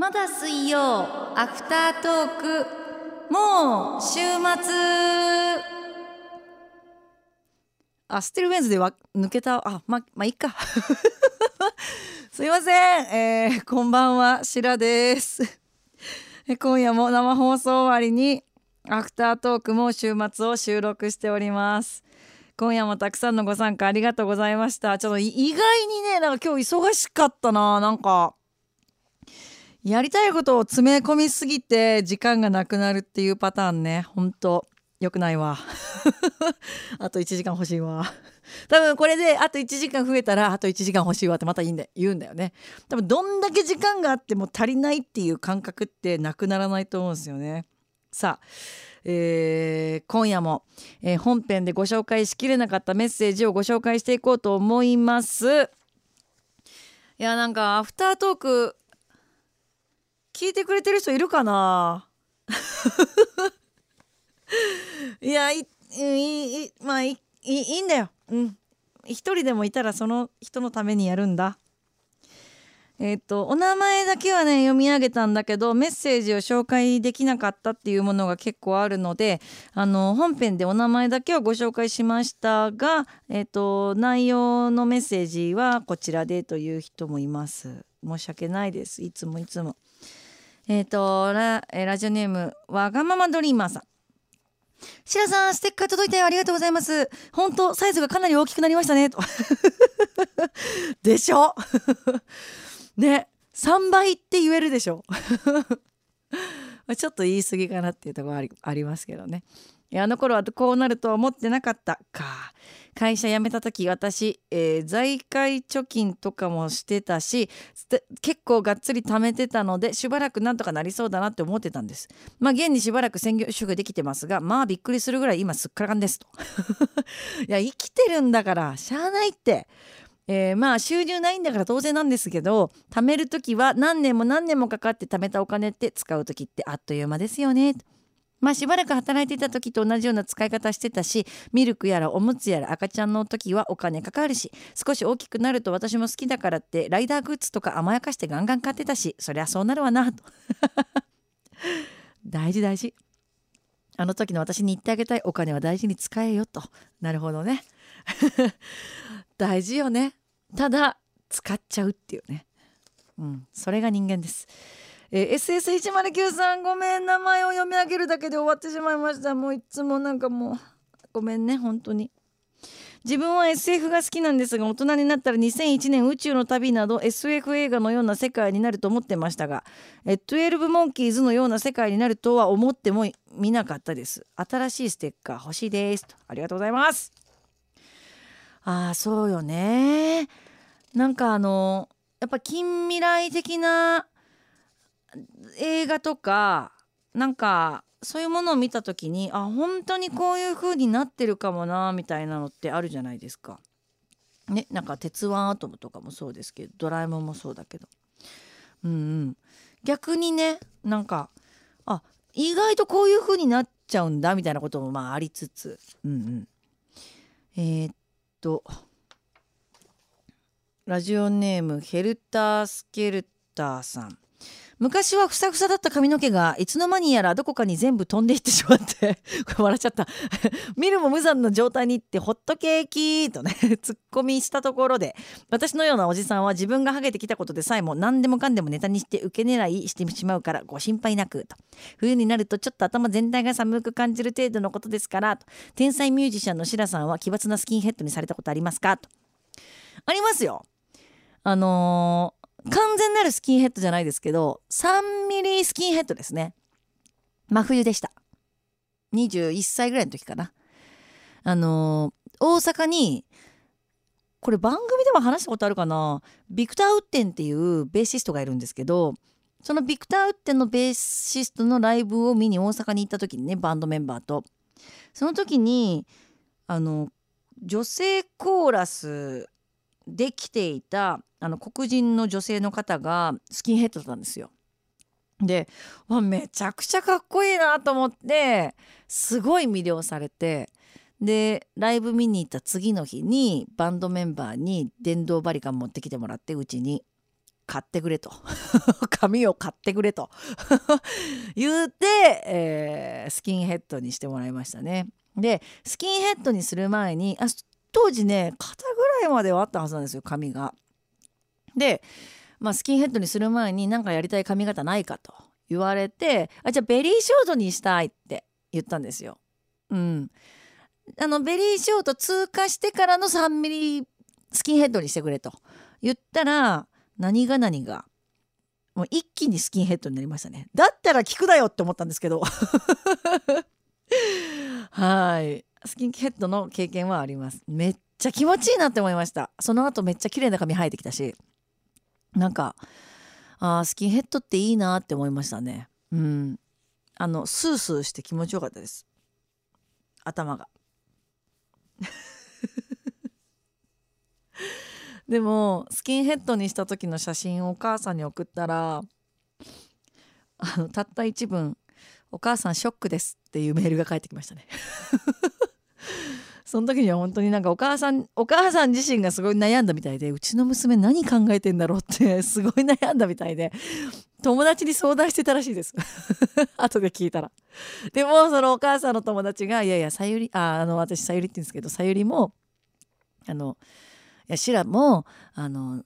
まだ水曜アフタートークもう週末。あステルウェンズでは抜けた。あままあいいか。すいません、えー、こんばんはしらです。今夜も生放送終わりにアフタートークも週末を収録しております。今夜もたくさんのご参加ありがとうございました。ちょっと意外にねなんか今日忙しかったななんか。やりたいことを詰め込みすぎて時間がなくなるっていうパターンね。ほんと。よくないわ。あと1時間欲しいわ。多分これであと1時間増えたらあと1時間欲しいわってまたいいんだ言うんだよね。多分どんだけ時間があっても足りないっていう感覚ってなくならないと思うんですよね。さあえー、今夜も、えー、本編でご紹介しきれなかったメッセージをご紹介していこうと思います。いやなんかアフタートーク聞いてくれてる人いるかな？いやいいいまあいいいんだよ。うん。一人でもいたらその人のためにやるんだ。えっ、ー、とお名前だけはね読み上げたんだけどメッセージを紹介できなかったっていうものが結構あるのであの本編でお名前だけはご紹介しましたが、えーと内容のメッセージはこちらでという人もいます。申し訳ないです。いつもいつも。えっ、ー、とララジオネームわがままドリーマーさん。白さんステッカー届いてありがとうございます。本当サイズがかなり大きくなりましたね。と でしょ？ね3倍って言えるでしょ？ちょっと言い過ぎかなっていうところありありますけどね。あの頃はこうなるとは思ってなかったか。会社辞めた時私、えー、財界貯金とかもしてたし結構がっつり貯めてたのでしばらくなんとかなりそうだなって思ってたんです。まあ現にしばらく専業主婦できてますがまあびっくりするぐらい今すっからかんですと。いや生きてるんだからしゃあないって。えー、まあ収入ないんだから当然なんですけど貯める時は何年も何年もかかって貯めたお金って使う時ってあっという間ですよね。まあしばらく働いていた時と同じような使い方してたしミルクやらおむつやら赤ちゃんの時はお金かかるし少し大きくなると私も好きだからってライダーグッズとか甘やかしてガンガン買ってたしそりゃそうなるわなと。大事大事。あの時の私に言ってあげたいお金は大事に使えよと。なるほどね。大事よね。ただ使っちゃうっていうね。うん。それが人間です。えー、SS109 さんごめん名前を読み上げるだけで終わってしまいました。もういつもなんかもうごめんね本当に。自分は SF が好きなんですが大人になったら2001年宇宙の旅など SF 映画のような世界になると思ってましたが12モンキーズのような世界になるとは思ってもみなかったです。新しいステッカー欲しいです。ありがとうございます。ああそうよね。なんかあのやっぱ近未来的な映画とかなんかそういうものを見た時にあ本当にこういう風になってるかもなみたいなのってあるじゃないですか。ねなんか「鉄腕アトム」とかもそうですけど「ドラえもん」もそうだけど。うんうん、逆にねなんかあ意外とこういう風になっちゃうんだみたいなこともまあありつつ、うんうん、えー、っとラジオネームヘルタースケルターさん昔はふさふさだった髪の毛がいつの間にやらどこかに全部飛んでいってしまって 笑っちゃった。見るも無残な状態にってホットケーキとね ツッコミしたところで私のようなおじさんは自分がハゲてきたことでさえも何でもかんでもネタにして受け狙いしてしまうからご心配なくと。冬になるとちょっと頭全体が寒く感じる程度のことですからと。天才ミュージシャンのシラさんは奇抜なスキンヘッドにされたことありますか？と。ありますよ。あのー完全なるスキンヘッドじゃないですけど3ミリスキンヘッドですね。真冬でした。21歳ぐらいの時かな。あのー、大阪にこれ番組でも話したことあるかな。ビクター・ウッテンっていうベーシストがいるんですけどそのビクター・ウッテンのベーシストのライブを見に大阪に行った時にねバンドメンバーと。その時にあの女性コーラスで来ていたあの黒人の女性の方がスキンヘッドだったんですよ。でわめちゃくちゃかっこいいなと思ってすごい魅了されてでライブ見に行った次の日にバンドメンバーに電動バリカン持ってきてもらってうちに買ってくれと 髪を買ってくれと 言うて、えー、スキンヘッドにしてもらいましたね。でスキンヘッドにする前にあ当時ね肩ぐらいまではあったはずなんですよ髪が。で、まあ、スキンヘッドにする前に何かやりたい髪型ないかと言われてあじゃあベリーショートにしたいって言ったんですよ。うん、あのベリーショート通過してからの3ミリスキンヘッドにしてくれと言ったら何が何がもう一気にスキンヘッドになりましたねだったら聞くなよって思ったんですけど はいスキンヘッドの経験はあります。めっちゃ気持ちいいなって思いました。その後めっちゃ綺麗な髪生えてきたし。なんかあスキンヘッドっていいなって思いましたね。うん。あのスースーして気持ちよかったです。頭が。でもスキンヘッドにした時の写真をお母さんに送ったらあのたった一文「お母さんショックです」っていうメールが返ってきましたね。その時には本当になんかお母さんお母さん自身がすごい悩んだみたいでうちの娘何考えてんだろうって すごい悩んだみたいで友達に相談してたらしいです。後で聞いたら。でもそのお母さんの友達が「いやいやさゆりああの私さゆりって言うんですけどさゆりもあのいやシラもあの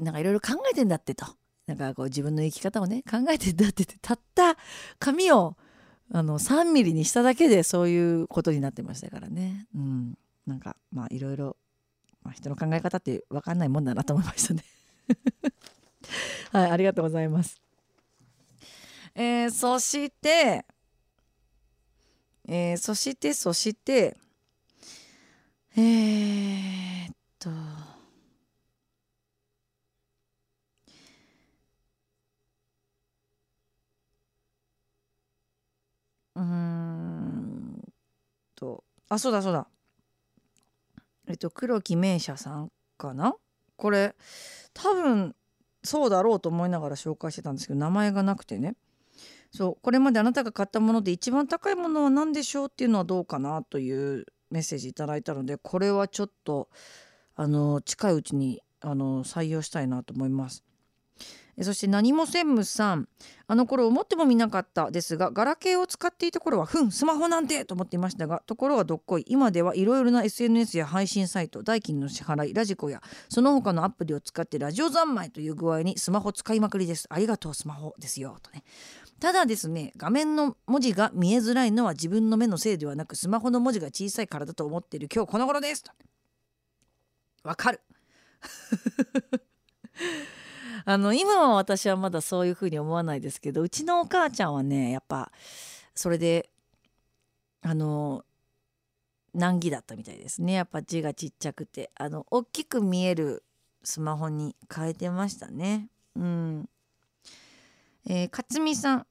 なんかいろいろ考えてんだってと。なんかこう自分の生き方をね考えてんだってたった髪をあの3ミリにしただけでそういうことになってましたからね、うん、なんかまあいろいろ、まあ、人の考え方って分かんないもんだなと思いましたね。はいありがとうございます。えー、そしてえー、そしてそしてえー、と。うんとあそうだそうだ。えっと黒木名車さんかな？これ多分そうだろうと思いながら紹介してたんですけど名前がなくてね。そうこれまであなたが買ったもので一番高いものは何でしょうっていうのはどうかなというメッセージいただいたのでこれはちょっとあの近いうちにあの採用したいなと思います。そして何も専務さんあの頃思ってもみなかったですがガラケーを使っていた頃はふんスマホなんてと思っていましたがところがどっこい今ではいろいろな SNS や配信サイト代金の支払いラジコやその他のアプリを使ってラジオ三昧という具合にスマホ使いまくりです。ありがとうスマホですよとね。ただですね画面の文字が見えづらいのは自分の目のせいではなくスマホの文字が小さいからだと思っている今日この頃ですと。わかる。あの今は私はまだそういうふうに思わないですけどうちのお母ちゃんはねやっぱそれであの難儀だったみたいですね。やっぱ字がちっちゃくてあの大きく見えるスマホに変えてましたね。うん。えー、勝美さん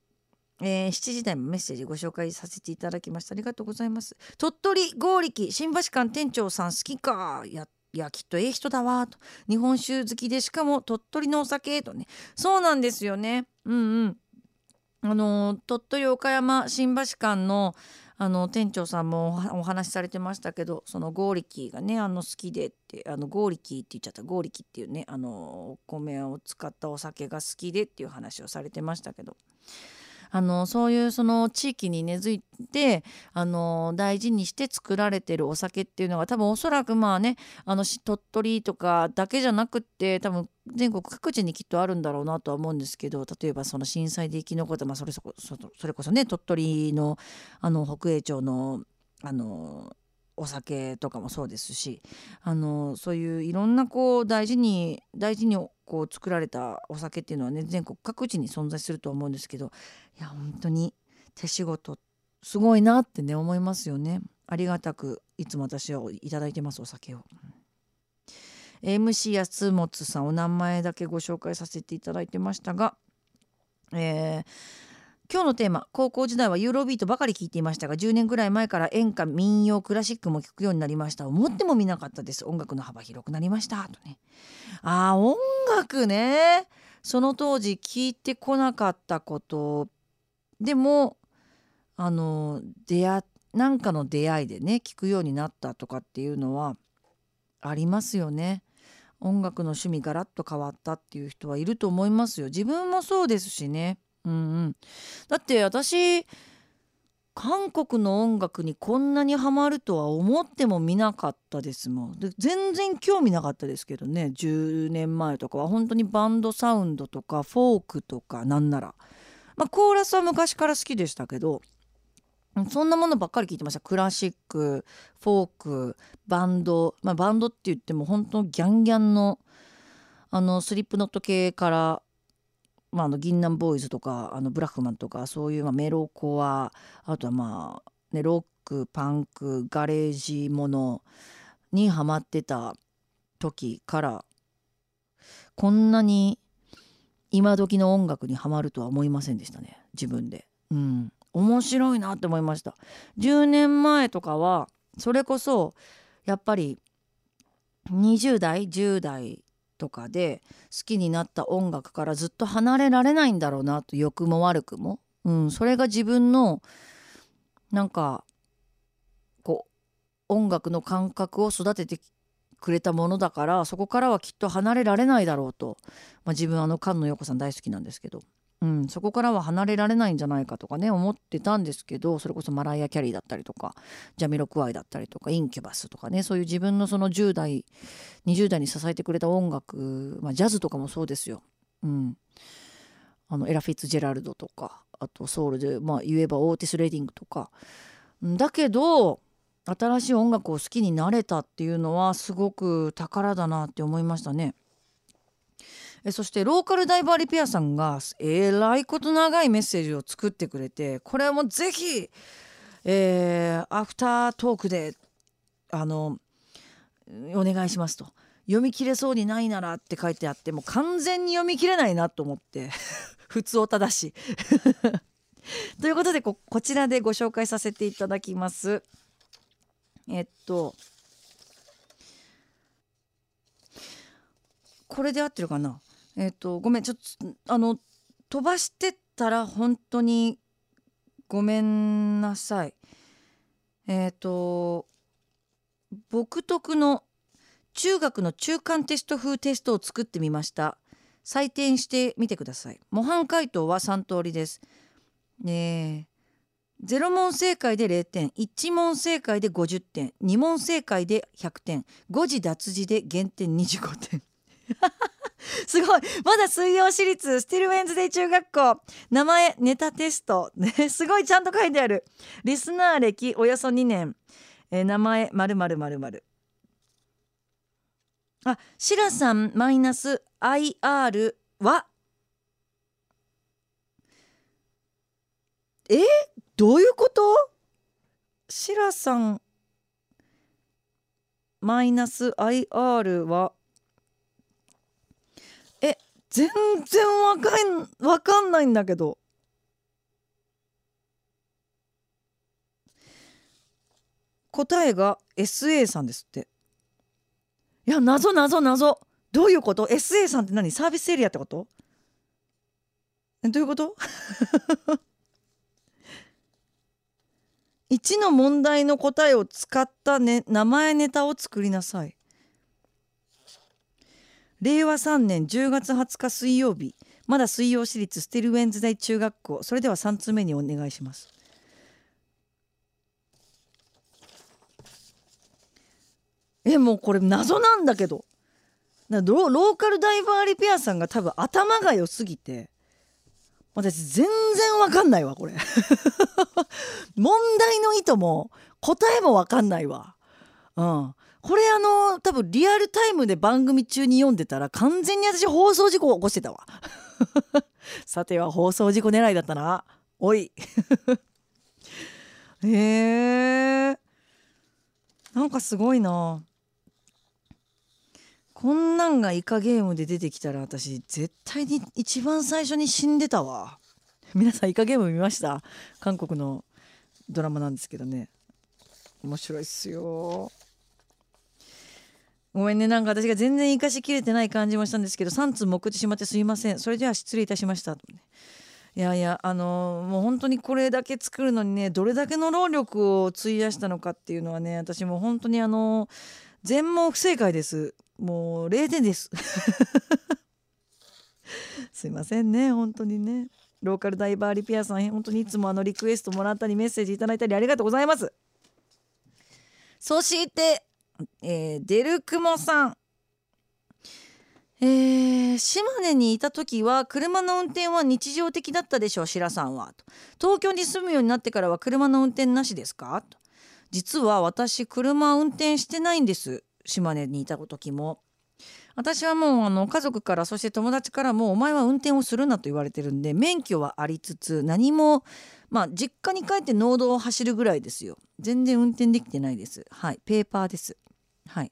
えー、7時台もメッセージご紹介させていただきました。ありがとうございます。鳥取剛力新橋館店長さん好きか。やいやきっとええ人だわと日本酒好きでしかも鳥取のお酒とね。そうなんですよね。うんうん。あの鳥取岡山新橋館のあの店長さんもお話しされてましたけどそのゴーリキーがねあの好きでってあのゴーリキーって言っちゃった。ゴーリキーっていうねあのお米を使ったお酒が好きでっていう話をされてましたけど。あのそういうその地域に根付いてあの大事にして作られてるお酒っていうのが多分おそらくまあねあの鳥取とかだけじゃなくって多分全国各地にきっとあるんだろうなとは思うんですけど例えばその震災で生き残った、まあ、それそそれこそね鳥取のあの北栄町のあのお酒とかもそうですしあのそういういろんなこう大事に大事にこう作られたお酒っていうのはね全国各地に存在すると思うんですけどいや本当に手仕事すごいなってね思いますよねありがたくいつも私はいただいてますお酒を。MC 安本さんお名前だけご紹介させていただいてましたが、えー今日のテーマ高校時代はユーロビートばかり聴いていましたが10年ぐらい前から演歌民謡クラシックも聴くようになりました。思ってもみなかったです。音楽の幅広くなりました。とね。あ音楽ね。その当時聞いてこなかったこと。でもあの出会なんかの出会いでね聞くようになったとかっていうのはありますよね。音楽の趣味ガラッと変わったっていう人はいると思いますよ。自分もそうですしね。うんうん。だって私韓国の音楽にこんなにハマるとは思ってもみなかったですもん。で全然興味なかったですけどね。10年前とかは。本当にバンドサウンドとかフォークとかなんなら。まあコーラスは昔から好きでしたけどそんなものばっかり聞いてました。クラシックフォークバンド。まあバンドって言っても本当ギャンギャンのあのスリップノット系からまあ、あの銀杏ボーイズとかあのブラックマンとかそういう、まあ、メロコアあとはまあ、ね、ロックパンクガレージものにハマってた時からこんなに今時の音楽にはまるとは思いませんでしたね自分で。うん面白いなって思いました10年前とかはそれこそやっぱり20代10代とかで好きになった音楽からずっと離れられないんだろうなと欲も悪くも、うん、それが自分のなんかこう音楽の感覚を育ててくれたものだからそこからはきっと離れられないだろうと、まあ、自分あの菅野陽子さん大好きなんですけど。うん、そこからは離れられないんじゃないかとかね思ってたんですけどそれこそマライア・キャリーだったりとかジャミロクワイだったりとかインキュバスとかねそういう自分のその10代20代に支えてくれた音楽、まあ、ジャズとかもそうですよ。うん、あのエラ・フィッツジェラルドとかあとソウルで、まあ、言えばオーティス・レディングとかだけど新しい音楽を好きになれたっていうのはすごく宝だなって思いましたね。えそしてローカルダイバーリペアさんがえらいこと長いメッセージを作ってくれてこれはもうぜひ、えー、アフタートークであのお願いしますと。読み切れそうにないならって書いてあってもう完全に読み切れないなと思って 普通おただし ということでここちらでご紹介させていただきます。えっとこれで合ってるかな？えっ、とごめん。ちょっとあの飛ばしてたら本当にごめんなさい。えっ、と僕得の中学の中間テスト風テストを作ってみました。採点してみてください。模範解答は3通りです。え。ー、0問正解で0点。1問正解で50点。2問正解で100点。誤字脱字で減点25点。すごい。まだ水曜市立スティルウェンズデイ中学校。名前ネタテスト、ね、すごいちゃんと書いてある。リスナー歴およそ2年、えー、名前まるまるまるまるあシラさんマイナス IR は？え？どういうこと？シラさんマイナス IR は？全然わかんわかんないんだけど。答えが SA さんですって。いや謎謎謎。どういうこと？SA さんって何？サービスエリアってこと？どういうこと？1の問題の答えを使った、ね、名前ネタを作りなさい。令和3年10月20日水曜日まだ水曜市立ステルウェンズ大中学校それでは3通目にお願いします。えもうこれ謎なんだけど。ローカルダイバーリペアさんが多分頭が良すぎて。私全然わかんないわこれ。問題の意図も答えもわかんないわ。うん。これあの多分リアルタイムで番組中に読んでたら完全に私放送事故を起こしてたわ。さては放送事故狙いだったな。おい。へえ。なんかすごいな。こんなんがイカゲームで出てきたら私絶対に一番最初に死んでたわ。皆さんイカゲーム見ました？韓国のドラマなんですけどね。面白いっすよ。ごめんね。なんか私が全然生かしきれてない感じもしたんですけど3通目ってしまってすいません。それでは失礼いたしました。いやいやあの、もう本当にこれだけ作るのにねどれだけの労力を費やしたのかっていうのはね私も本当にあの、全問不正解です。もう0点です。すいませんね本当にね。ローカルダイバーリピアさん本当にいつもあのリクエストもらったりメッセージいただいたりありがとうございます。そして、えー、デルクモさん。えー、島根にいた時は車の運転は日常的だったでしょう白さんは。東京に住むようになってからは車の運転なしですか？と。実は私車運転してないんです島根にいた時も。私はもうあの家族からそして友達からもお前は運転をするなと言われてるんで免許はありつつ何もまあ実家に帰って農道を走るぐらいですよ。全然運転できてないです。はいペーパーです。はい。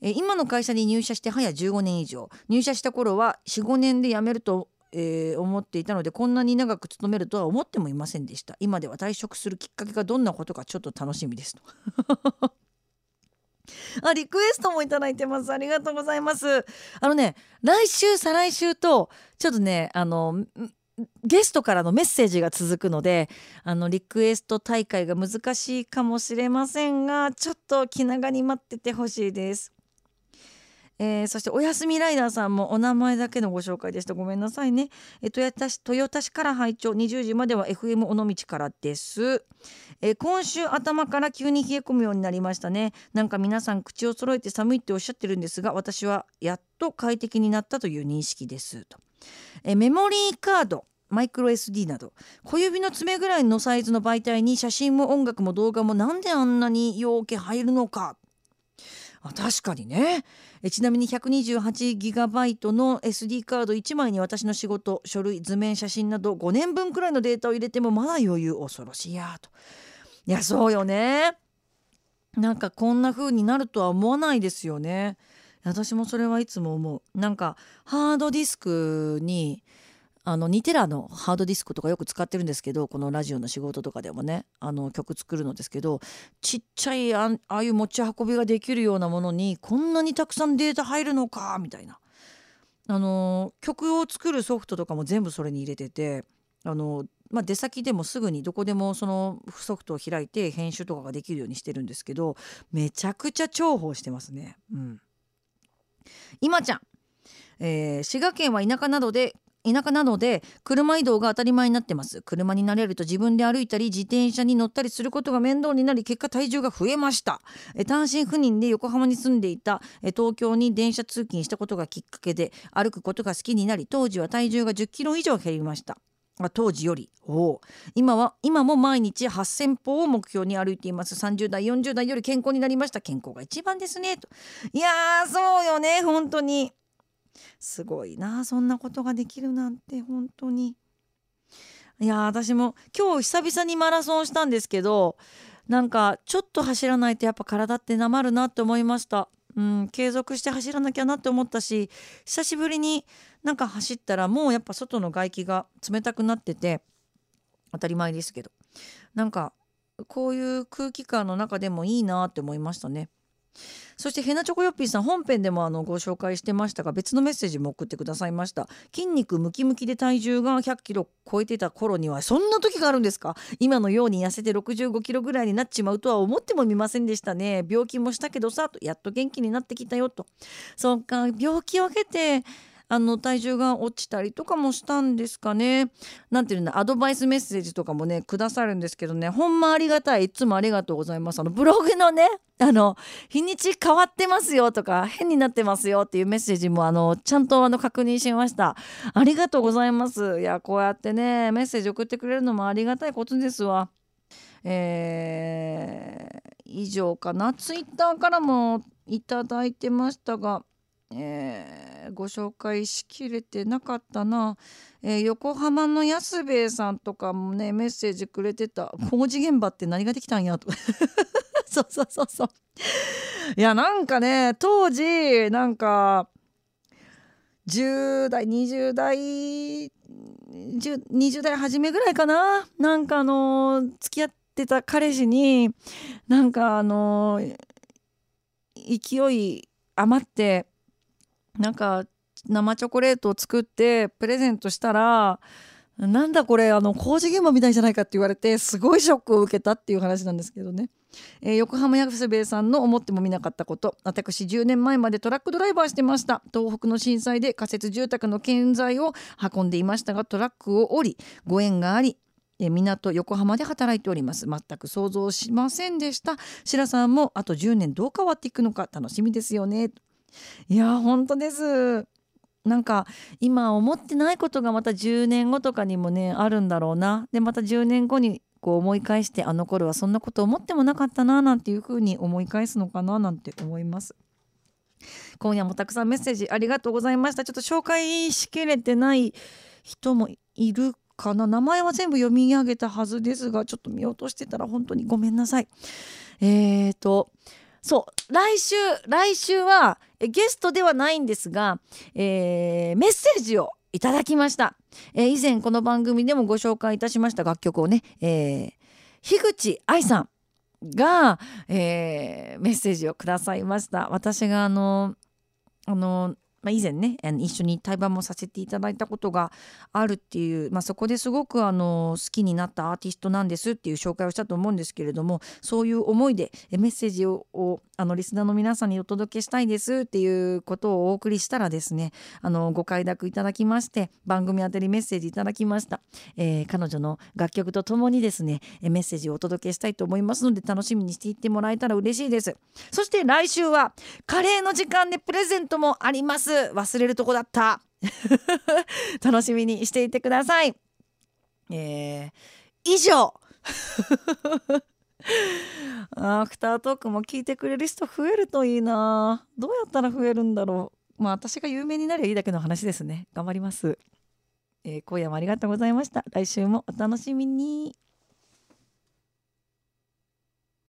え今の会社に入社して早15年以上。入社した頃は45年で辞めるとえー、思っていたのでこんなに長く勤めるとは思ってもいませんでした。今では退職するきっかけがどんなことかちょっと楽しみですと。あリクエストもいただいてます。ありがとうございます。あのね来週再来週とちょっとねあのゲストからのメッセージが続くのであのリクエスト大会が難しいかもしれませんがちょっと気長に待っててほしいです。えー、そしておやすみライダーさんもお名前だけのご紹介でした。ごめんなさいね、えー、豊田市豊田市から拝聴。20時までは FM 尾道からです、えー、今週頭から急に冷え込むようになりましたね。なんか皆さん口を揃えて寒いっておっしゃってるんですが私はやっと快適になったという認識です。と、えメモリーカードマイクロ SD など小指の爪ぐらいのサイズの媒体に写真も音楽も動画もなんであんなに容器入るのか。あ確かにね。えちなみに 128GB の SD カード1枚に私の仕事書類図面写真など5年分くらいのデータを入れてもまだ余裕恐ろしいやと。いやそうよね。なんかこんな風になるとは思わないですよね。私もそれはいつも思う。なんかハードディスクにあの2テラのハードディスクとかよく使ってるんですけどこのラジオの仕事とかでもねあの曲作るのですけどちっちゃいああいう持ち運びができるようなものにこんなにたくさんデータ入るのかみたいな。あの曲を作るソフトとかも全部それに入れててあの、まあ、出先でもすぐにどこでもそのソフトを開いて編集とかができるようにしてるんですけどめちゃくちゃ重宝してますね。うん、今ちゃん。えー、滋賀県は田舎などで田舎なので車移動が当たり前になってます。車に慣れると自分で歩いたり自転車に乗ったりすることが面倒になり結果体重が増えました。え単身赴任で横浜に住んでいたえ東京に電車通勤したことがきっかけで歩くことが好きになり当時は体重が1 0キロ以上減りました。当時より。お今は今も毎日8,000歩を目標に歩いています。30代40代より健康になりました。健康が一番ですね。と。いやそうよね。本当に。すごいな。そんなことができるなんて。本当に。いや私も今日久々にマラソンしたんですけどなんかちょっと走らないとやっぱ体ってなまるなって思いましたうん継続して走らなきゃなって思ったし久しぶりになんか走ったらもうやっぱ外の外気が冷たくなってて当たり前ですけど。なんかこういう空気感の中でもいいなって思いましたね。そしてヘナチョコヨッピーさん本編でもあのご紹介してましたが別のメッセージも送ってくださいました。筋肉ムキムキで体重が100キロ超えてた頃にはそんな時があるんですか？今のように痩せて65キロぐらいになっちまうとは思ってもみませんでしたね。病気もしたけどさとやっと元気になってきたよと。そっか病気を経てあの体重が落ちたりとかもしたんですかね。なんていうのアドバイスメッセージとかもねくださるんですけどね。ほんまありがたいいつもありがとうございます。あのブログのねあの日にち変わってますよとか変になってますよっていうメッセージもあのちゃんとあの確認しました。ありがとうございます。いやこうやってねメッセージ送ってくれるのもありがたいことですわ。えー、以上かな。ツイッターからもいただいてましたが。えー、ご紹介しきれてなかったな、えー、横浜の安兵衛さんとかもねメッセージくれてた。工事現場って何ができたんや？と。そうそうそうそう。いやなんかね当時なんか10代20代20代初めぐらいかな。なんかあのー、付き合ってた彼氏になんかあの、勢い余ってなんか生チョコレートを作ってプレゼントしたらなんだこれあの工事現場みたいじゃないかって言われてすごいショックを受けたっていう話なんですけどね。えー、横浜安兵衛さんの思ってもみなかったこと。私10年前までトラックドライバーしてました。東北の震災で仮設住宅の建材を運んでいましたがトラックを降りご縁があり港横浜で働いております。全く想像しませんでした。白さんもあと10年どう変わっていくのか楽しみですよね。いや本当です。なんか今思ってないことがまた10年後とかにもねあるんだろうな。でまた10年後にこう思い返してあの頃はそんなこと思ってもなかったななんていうふうに思い返すのかななんて思います。今夜もたくさんメッセージありがとうございました。ちょっと紹介しきれてない人もいるかな。名前は全部読み上げたはずですがちょっと見落としてたら本当にごめんなさい。えーとそう来週来週はゲストではないんですが、えー、メッセージをいただきました、えー、以前この番組でもご紹介いたしました楽曲をね、えー、樋口愛さんが、えー、メッセージをくださいました。私があのあのまあ、以前ね一緒に対バンもさせていただいたことがあるっていう、まあ、そこですごくあの好きになったアーティストなんですっていう紹介をしたと思うんですけれどもそういう思いでメッセージをあのリスナーの皆さんにお届けしたいですっていうことをお送りしたらですねあのご快諾いただきまして番組宛てにメッセージいただきました、えー、彼女の楽曲とともにですねメッセージをお届けしたいと思いますので楽しみにしていってもらえたら嬉しいです。そして来週はカレーの時間でプレゼントもあります。ます。忘れるとこだった。楽しみにしていてください。えー、以上。アフタートークも聞いてくれる人増えるといいな。どうやったら増えるんだろう。まあ私が有名になりゃいいだけの話ですね。頑張ります、えー、今夜もありがとうございました。来週もお楽しみに。